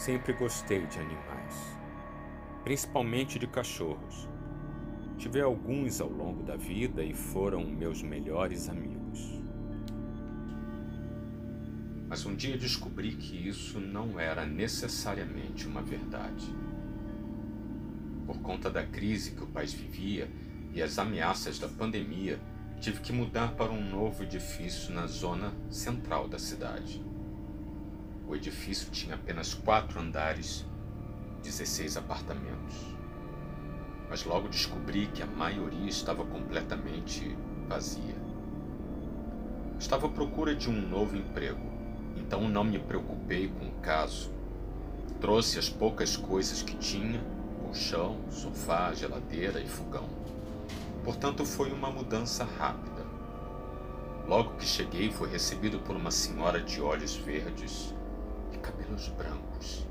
Sempre gostei de animais, principalmente de cachorros. Tive alguns ao longo da vida e foram meus melhores amigos. Mas um dia descobri que isso não era necessariamente uma verdade. Por conta da crise que o país vivia e as ameaças da pandemia, tive que mudar para um novo edifício na zona central da cidade. O edifício tinha apenas quatro andares, 16 apartamentos. Mas logo descobri que a maioria estava completamente vazia. Estava à procura de um novo emprego, então não me preocupei com o caso. Trouxe as poucas coisas que tinha: colchão, sofá, geladeira e fogão. Portanto, foi uma mudança rápida. Logo que cheguei, fui recebido por uma senhora de olhos verdes cabelos brancos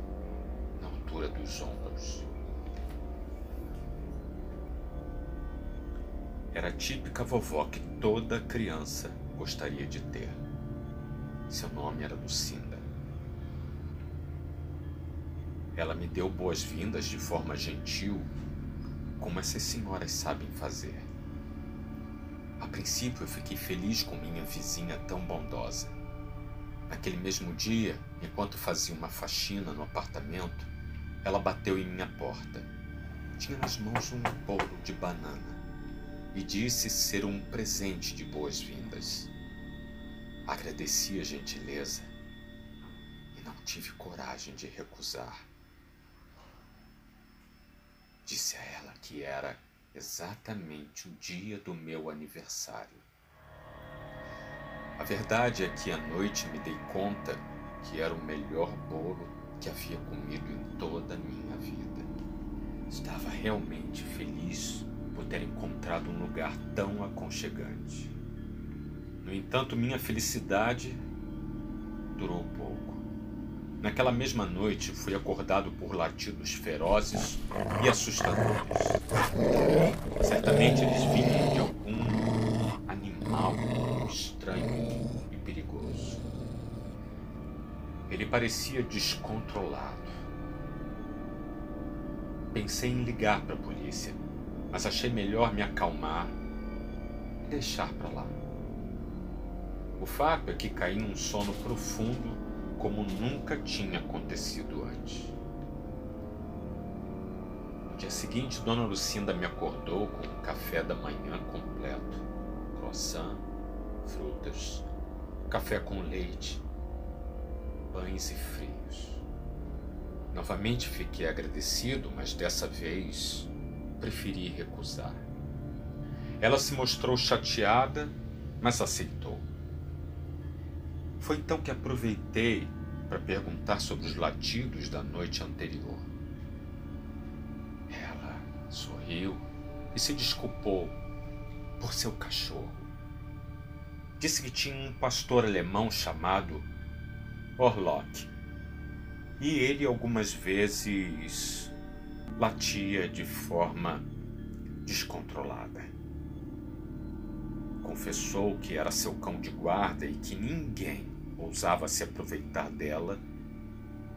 na altura dos ombros. Era a típica vovó que toda criança gostaria de ter. Seu nome era Lucinda. Ela me deu boas-vindas de forma gentil, como essas senhoras sabem fazer. A princípio eu fiquei feliz com minha vizinha tão bondosa. Naquele mesmo dia, enquanto fazia uma faxina no apartamento, ela bateu em minha porta. Tinha nas mãos um bolo de banana e disse ser um presente de boas-vindas. Agradeci a gentileza e não tive coragem de recusar. Disse a ela que era exatamente o dia do meu aniversário. A verdade é que à noite me dei conta que era o melhor bolo que havia comido em toda a minha vida. Estava realmente feliz por ter encontrado um lugar tão aconchegante. No entanto, minha felicidade durou pouco. Naquela mesma noite, fui acordado por latidos ferozes e assustadores. Certamente eles vinham de algum animal estranho e perigoso. Ele parecia descontrolado. Pensei em ligar para a polícia, mas achei melhor me acalmar e deixar para lá. O fato é que caí num sono profundo como nunca tinha acontecido antes. No dia seguinte, Dona Lucinda me acordou com um café da manhã completo, croissant, frutas, café com leite, pães e frios. Novamente fiquei agradecido, mas dessa vez preferi recusar. Ela se mostrou chateada, mas aceitou. Foi então que aproveitei para perguntar sobre os latidos da noite anterior. Ela sorriu e se desculpou por seu cachorro disse que tinha um pastor alemão chamado Orlok. E ele algumas vezes latia de forma descontrolada. Confessou que era seu cão de guarda e que ninguém ousava se aproveitar dela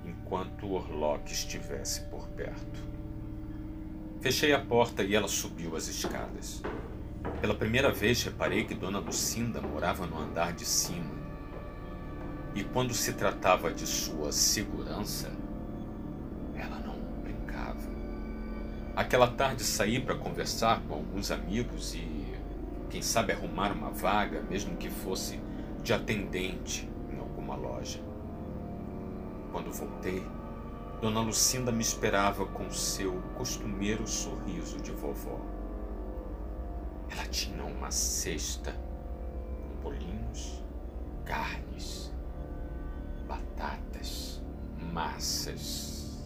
enquanto Orlok estivesse por perto. Fechei a porta e ela subiu as escadas. Pela primeira vez reparei que Dona Lucinda morava no andar de cima. E quando se tratava de sua segurança, ela não brincava. Aquela tarde saí para conversar com alguns amigos e, quem sabe, arrumar uma vaga, mesmo que fosse de atendente em alguma loja. Quando voltei, Dona Lucinda me esperava com seu costumeiro sorriso de vovó. Ela tinha uma cesta com bolinhos, carnes, batatas, massas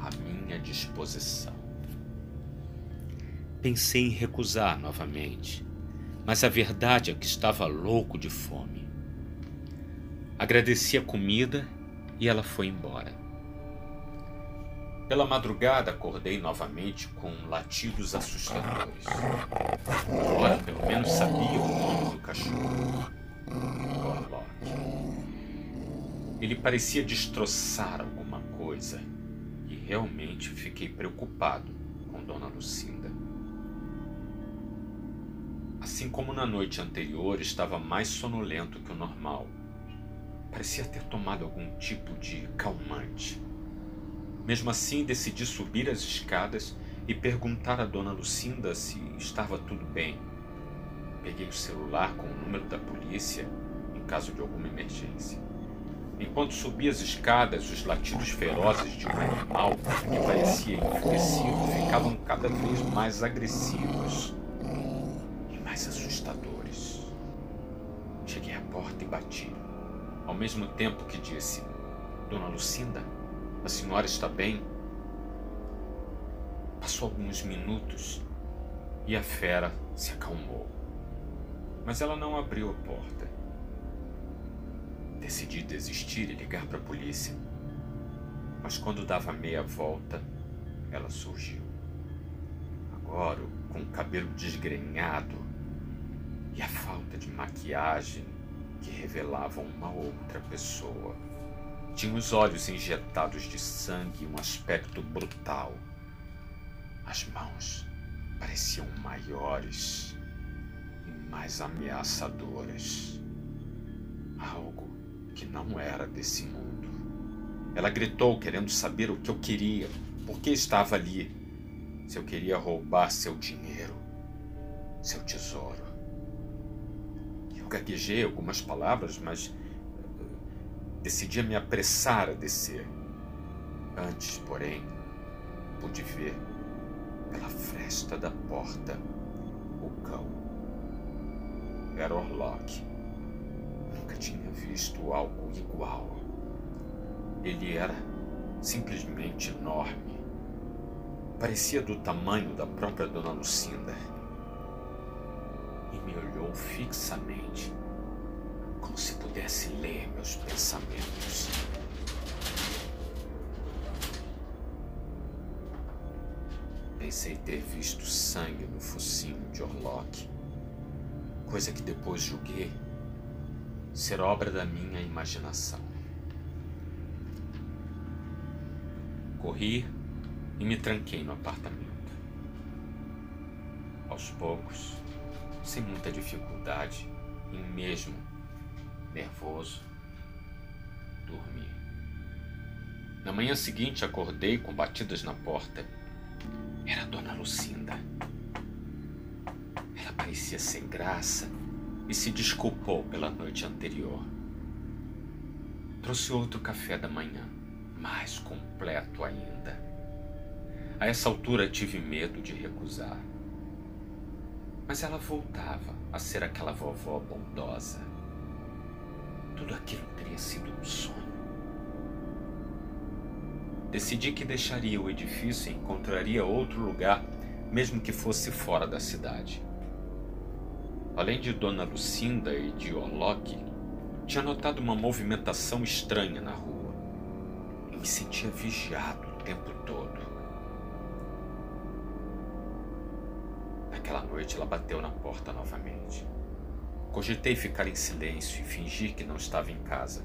à minha disposição. Pensei em recusar novamente, mas a verdade é que estava louco de fome. Agradeci a comida e ela foi embora. Pela madrugada acordei novamente com latidos assustadores. Agora pelo menos sabia o nome do cachorro. Orlock. Ele parecia destroçar alguma coisa e realmente fiquei preocupado com Dona Lucinda. Assim como na noite anterior, estava mais sonolento que o normal. Parecia ter tomado algum tipo de calmante. Mesmo assim, decidi subir as escadas e perguntar a Dona Lucinda se estava tudo bem. Peguei o celular com o número da polícia em caso de alguma emergência. Enquanto subia as escadas, os latidos ferozes de um animal que parecia enfurecido ficavam cada vez mais agressivos e mais assustadores. Cheguei à porta e bati, ao mesmo tempo que disse: Dona Lucinda, a senhora está bem? Passou alguns minutos e a fera se acalmou. Mas ela não abriu a porta. Decidi desistir e ligar para a polícia. Mas quando dava meia volta, ela surgiu. Agora, com o cabelo desgrenhado e a falta de maquiagem que revelavam uma outra pessoa. Tinha os olhos injetados de sangue e um aspecto brutal. As mãos pareciam maiores e mais ameaçadoras. Algo que não era desse mundo. Ela gritou, querendo saber o que eu queria, por que estava ali, se eu queria roubar seu dinheiro, seu tesouro. Eu gaguejei algumas palavras, mas Decidi me apressar a descer. Antes, porém, pude ver, pela fresta da porta, o cão. Era Orlok. Nunca tinha visto algo igual. Ele era simplesmente enorme. Parecia do tamanho da própria Dona Lucinda. E me olhou fixamente como se pudesse ler meus pensamentos. Pensei ter visto sangue no focinho de Orlok, coisa que depois julguei ser obra da minha imaginação. Corri e me tranquei no apartamento. Aos poucos, sem muita dificuldade e mesmo nervoso, dormi. Na manhã seguinte acordei com batidas na porta. Era a Dona Lucinda. Ela parecia sem graça e se desculpou pela noite anterior. Trouxe outro café da manhã, mais completo ainda. A essa altura tive medo de recusar. Mas ela voltava a ser aquela vovó bondosa tudo aquilo teria sido um sonho. Decidi que deixaria o edifício e encontraria outro lugar, mesmo que fosse fora da cidade. Além de Dona Lucinda e de Orlok, tinha notado uma movimentação estranha na rua e me sentia vigiado o tempo todo. Naquela noite ela bateu na porta novamente. Cogitei ficar em silêncio e fingir que não estava em casa.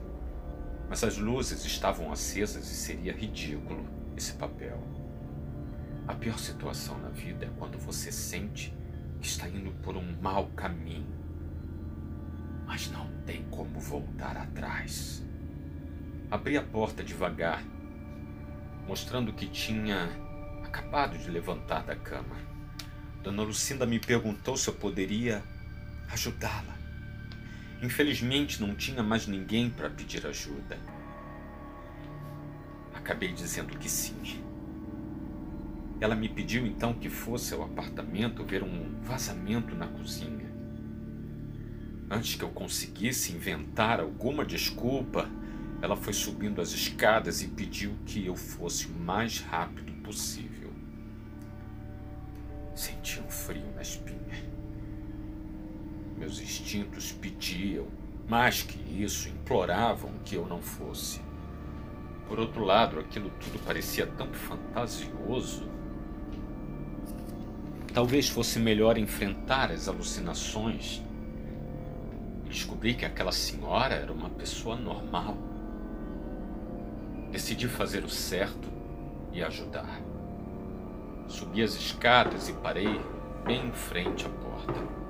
Mas as luzes estavam acesas e seria ridículo esse papel. A pior situação na vida é quando você sente que está indo por um mau caminho, mas não tem como voltar atrás. Abri a porta devagar, mostrando que tinha acabado de levantar da cama. Dona Lucinda me perguntou se eu poderia ajudá-la. Infelizmente não tinha mais ninguém para pedir ajuda. Acabei dizendo que sim. Ela me pediu então que fosse ao apartamento ver um vazamento na cozinha. Antes que eu conseguisse inventar alguma desculpa, ela foi subindo as escadas e pediu que eu fosse o mais rápido possível. Senti um frio na espinha. Meus instintos pediam, mais que isso, imploravam que eu não fosse. Por outro lado, aquilo tudo parecia tão fantasioso. Talvez fosse melhor enfrentar as alucinações. Descobri que aquela senhora era uma pessoa normal, Decidi fazer o certo e ajudar. Subi as escadas e parei bem em frente à porta.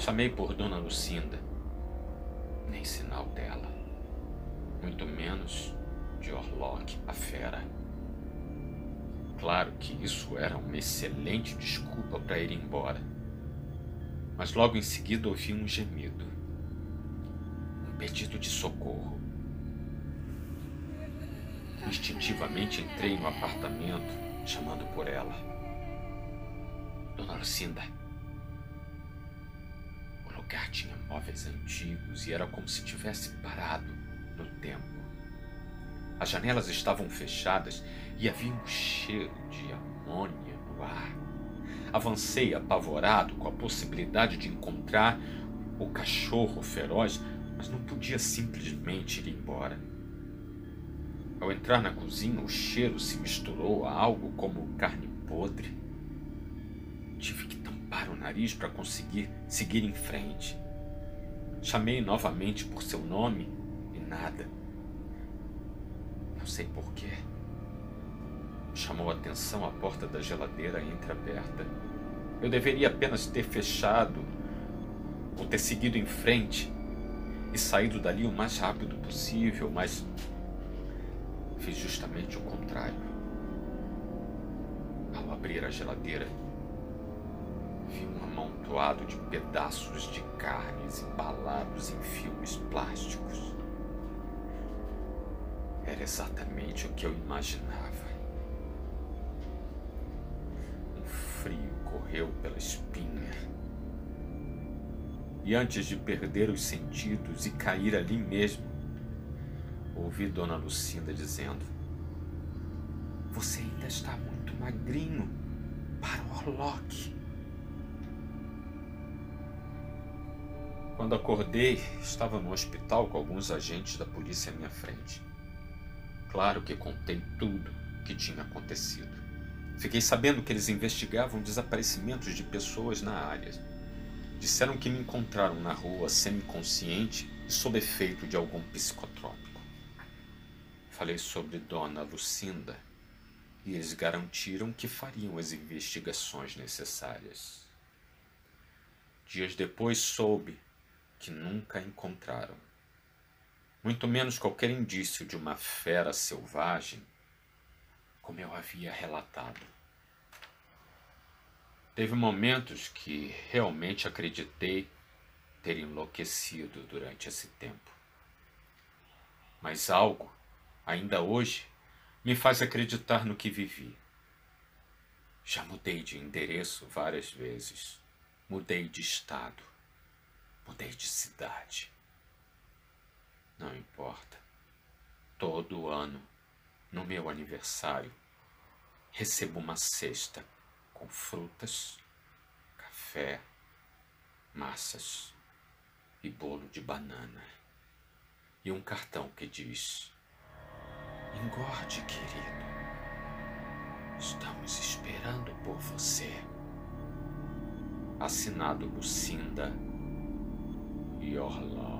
Chamei por Dona Lucinda. Nem sinal dela. Muito menos de Orlok, a fera. Claro que isso era uma excelente desculpa para ir embora. Mas logo em seguida ouvi um gemido. Um pedido de socorro. Instintivamente entrei no apartamento, chamando por ela. Dona Lucinda. Lugar tinha móveis antigos e era como se tivesse parado no tempo. As janelas estavam fechadas e havia um cheiro de amônia no ar. Avancei apavorado com a possibilidade de encontrar o cachorro feroz, mas não podia simplesmente ir embora. Ao entrar na cozinha, o cheiro se misturou a algo como carne podre. Tive que tampar o nariz para conseguir seguir em frente. Chamei novamente por seu nome e nada. Não sei porquê. Chamou atenção a porta da geladeira entreaberta. Eu deveria apenas ter fechado ou ter seguido em frente e saído dali o mais rápido possível, mas fiz justamente o contrário. Ao abrir a geladeira, vi um amontoado de pedaços de carnes embalados em filmes plásticos. Era exatamente o que eu imaginava. Um frio correu pela espinha. E antes de perder os sentidos e cair ali mesmo, ouvi Dona Lucinda dizendo: Você ainda está muito magrinho para o Orlock. Quando acordei, estava no hospital com alguns agentes da polícia à minha frente. Claro que contei tudo o que tinha acontecido. Fiquei sabendo que eles investigavam desaparecimentos de pessoas na área. Disseram que me encontraram na rua semi-consciente e sob efeito de algum psicotrópico. Falei sobre Dona Lucinda e eles garantiram que fariam as investigações necessárias. Dias depois soube que nunca encontraram muito menos qualquer indício de uma fera selvagem, como eu havia relatado. Teve momentos que realmente acreditei ter enlouquecido durante esse tempo. Mas algo, ainda hoje, me faz acreditar no que vivi. Já mudei de endereço várias vezes, mudei de estado, mudei de cidade. Não importa. Todo ano, no meu aniversário, recebo uma cesta com frutas, café, massas e bolo de banana. E um cartão que diz: Engorde, querido. Estamos esperando por você. Assinado Lucinda e Orlov.